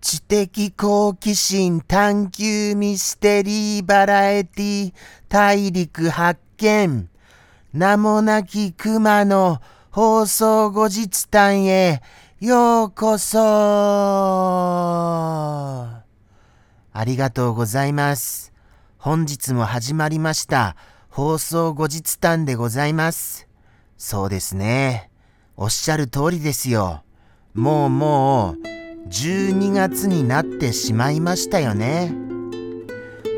知的好奇心探求ミステリーバラエティ大陸発見。名もなき熊の放送後日誕へ。ようこそありがとうございます。本日も始まりました放送後日談でございます。そうですね。おっしゃる通りですよ。もうもう12月になってしまいましたよね。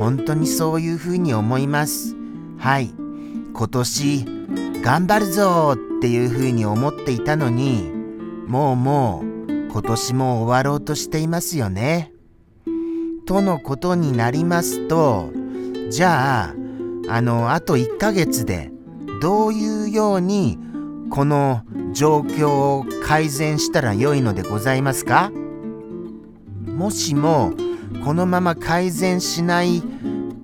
本当にそういうふうに思います。はい。今年頑張るぞっていうふうに思っていたのに、もうもう今年も終わろうとしていますよね。とのことになりますと、じゃあ、あの、あと1ヶ月でどういうようにこの状況を改善したら良いのでございますか？もしもこのまま改善しない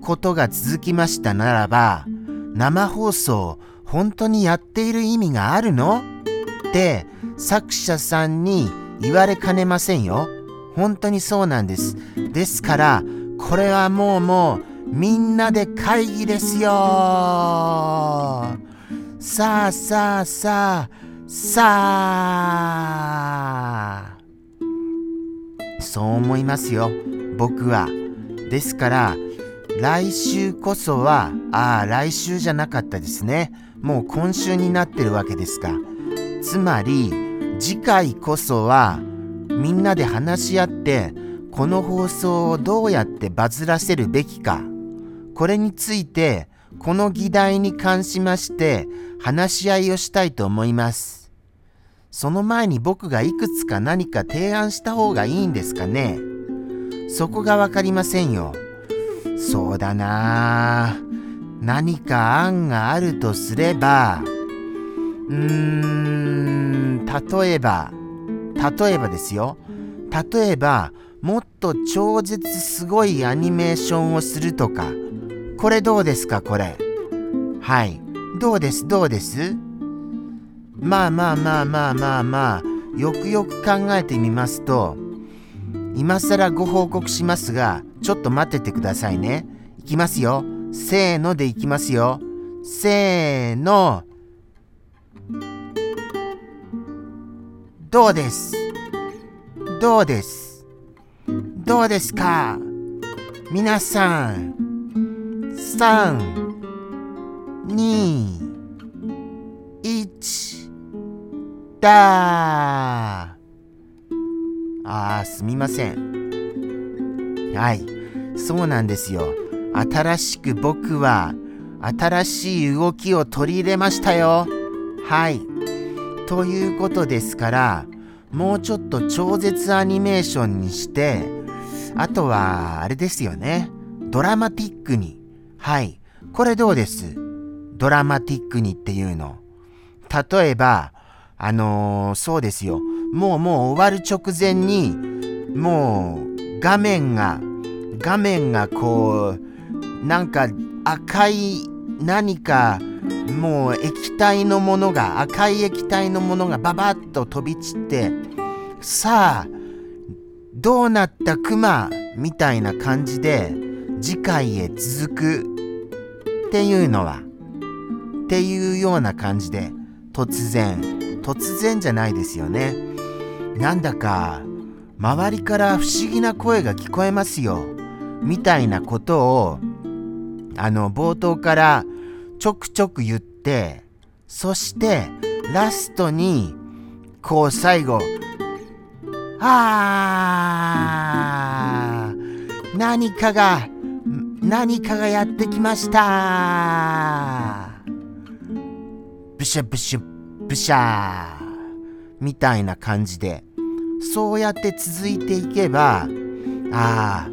ことが続きましたならば生放送本当にやっている意味があるの？って作者さんに言われかねませんよ。本当にそうなんです。ですからこれはもうもうみんなで会議ですよ。さあさあさあさあ。そう思いますよ。僕は。ですから来週こそはああ来週じゃなかったですね。もう今週になってるわけですか。つまり次回こそはみんなで話し合ってこの放送をどうやってバズらせるべきかこれについてこの議題に関しまして話し合いをしたいと思います。その前に僕がいくつか何か提案した方がいいんですかねそこがわかりませんよ。そうだな何か案があるとすれば、うーん、例えば、例えばですよ。例えば、もっと超絶すごいアニメーションをするとか、これどうですかこれ？はい。どうです？どうです？まあまあまあまあまあまあ、よくよく考えてみますと、今更ご報告しますが、ちょっと待っててくださいね。いきますよ。せーのでいきますよ。せーの。どうです？どうです？どうですか？皆さん、3、2、1、だあー、すみません。はい、そうなんですよ。新しく僕は、新しい動きを取り入れましたよ。はい。ということですから、もうちょっと超絶アニメーションにして、あとは、あれですよね。ドラマティックに。はい。これどうです？ドラマティックにっていうの。例えば、あのーそうですよ。もうもう終わる直前に、もう画面が、画面がこう、なんか赤い何か、もう液体のものが、赤い液体のものがババッと飛び散って、さあ、どうなったクマみたいな感じで次回へ続くっていうのはっていうような感じで突然突然じゃないですよね。なんだか周りから不思議な声が聞こえますよ。みたいなことをあの冒頭からちょくちょく言ってそしてラストにこう最後あー何かが何かがやってきましたブシャブシュブシャみたいな感じでそうやって続いていけばああ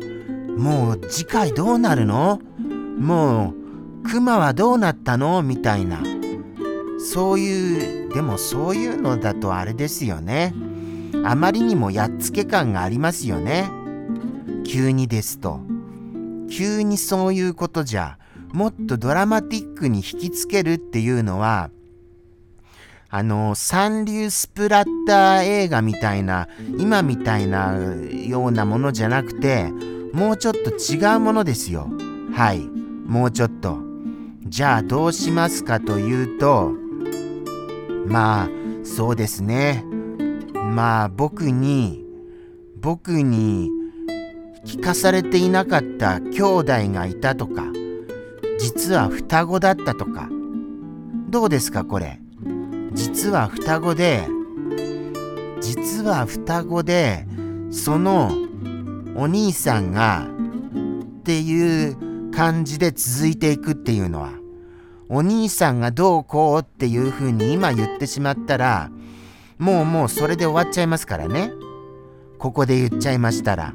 もう次回どうなるの？もうクマはどうなったの？みたいなそういうでもそういうのだとあれですよねあまりにもやっつけ感がありますよね急にですと急にそういうことじゃもっとドラマティックに引きつけるっていうのはあの、三流スプラッター映画みたいな、今みたいなようなものじゃなくて、もうちょっと違うものですよ。はい。もうちょっと。じゃあどうしますかというと、まあ、そうですね。まあ、僕に、僕に聞かされていなかった兄弟がいたとか、実は双子だったとか、どうですかこれ？実は双子で実は双子でそのお兄さんがっていう感じで続いていくっていうのはお兄さんがどうこうっていうふうに今言ってしまったらもうもうそれで終わっちゃいますからねここで言っちゃいましたら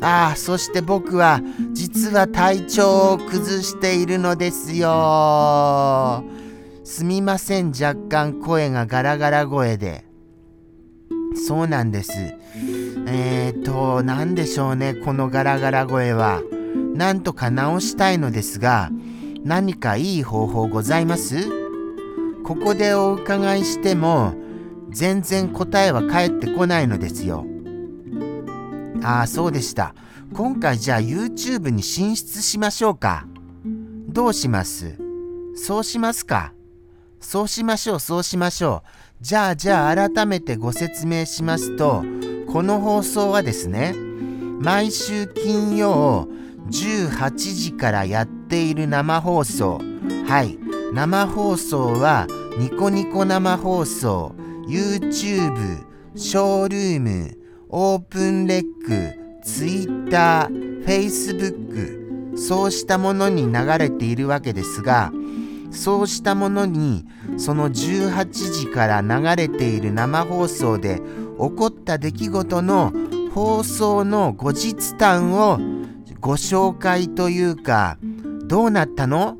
ああそして僕は実は体調を崩しているのですよすみません、若干声がガラガラ声で。そうなんです。えーと、何でしょうね、このガラガラ声は。なんとか直したいのですが、何かいい方法ございます？ここでお伺いしても、全然答えは返ってこないのですよ。ああ、そうでした。今回じゃあ YouTube に進出しましょうか。どうします？そうしますか？そうしましょう、そうしましょう。じゃあ、じゃあ、改めてご説明しますと、この放送はですね、毎週金曜18時からやっている生放送。はい。生放送は、ニコニコ生放送、YouTube、ショールーム、オープンレック、Twitter、Facebook、そうしたものに流れているわけですが、そうしたものにその18時から流れている生放送で起こった出来事の放送の後日談をご紹介というかどうなったの？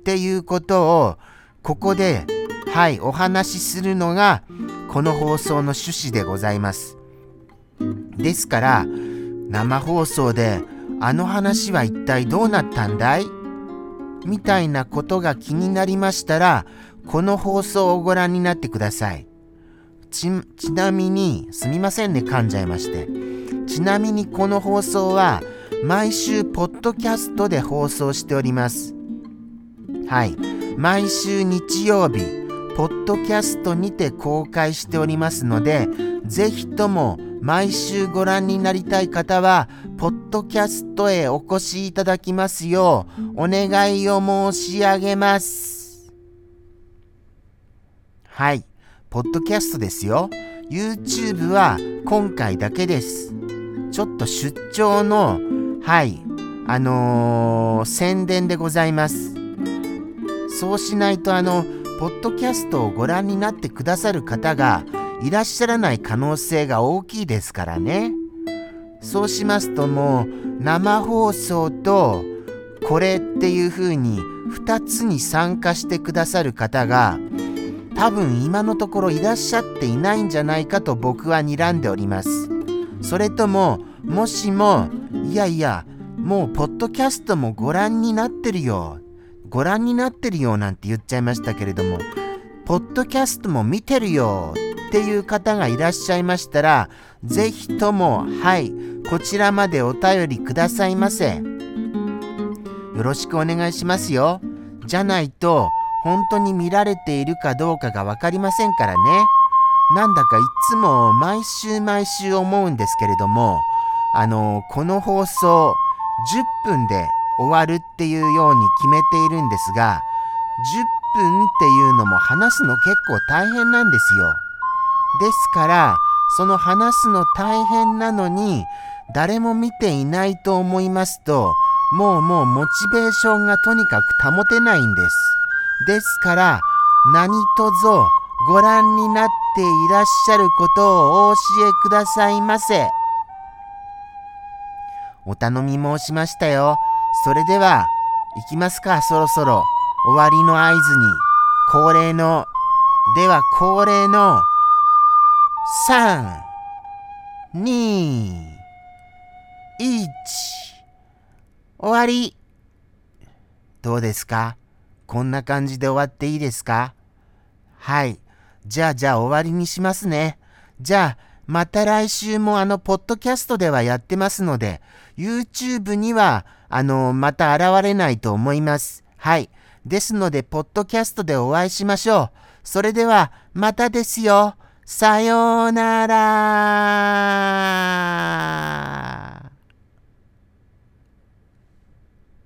っていうことをここではいお話しするのがこの放送の趣旨でございます。ですから生放送であの話は一体どうなったんだい？みたいなことが気になりましたら、この放送をご覧になってください。ち、ちなみに、すみませんね、噛んじゃいまして。ちなみにこの放送は、毎週ポッドキャストで放送しております。はい。毎週日曜日、ポッドキャストにて公開しておりますので、ぜひとも毎週ご覧になりたい方は、ポッドキャストへお越しいただきますよう、お願いを申し上げます。はい、ポッドキャストですよ。YouTube は今回だけです。ちょっと出張の、はい、あのー、宣伝でございます。そうしないと、あの、ポッドキャストをご覧になってくださる方が、いらっしゃらない可能性が大きいですからね。そうしますともう生放送とこれっていう風に2つに参加してくださる方が多分今のところいらっしゃっていないんじゃないかと僕は睨んでおります。それとももしもいやいやもうポッドキャストもご覧になってるよご覧になってるよなんて言っちゃいましたけれどもポッドキャストも見てるよっていう方がいらっしゃいましたら、ぜひとも、はい、こちらまでお便りくださいませ。よろしくお願いしますよ。じゃないと、本当に見られているかどうかがわかりませんからね。なんだかいつも毎週毎週思うんですけれども、あの、この放送10分で終わるっていうように決めているんですが、10分っていうのも話すの結構大変なんですよ。ですから、その話すの大変なのに、誰も見ていないと思いますと、もうもうモチベーションがとにかく保てないんです。ですから、何とぞご覧になってていらっしゃることをお教えくださいませ。お頼み申しましたよ。それでは、行きますか、そろそろ。終わりの合図に、恒例の、では恒例の、3、2、1、終わり。どうですか？こんな感じで終わっていいですか？はい。じゃあじゃあ終わりにしますね。じゃあ、また来週もあの、ポッドキャストではやってますので、YouTube には、あの、また現れないと思います。はい。ですので、ポッドキャストでお会いしましょう。それでは、またですよ。さようなら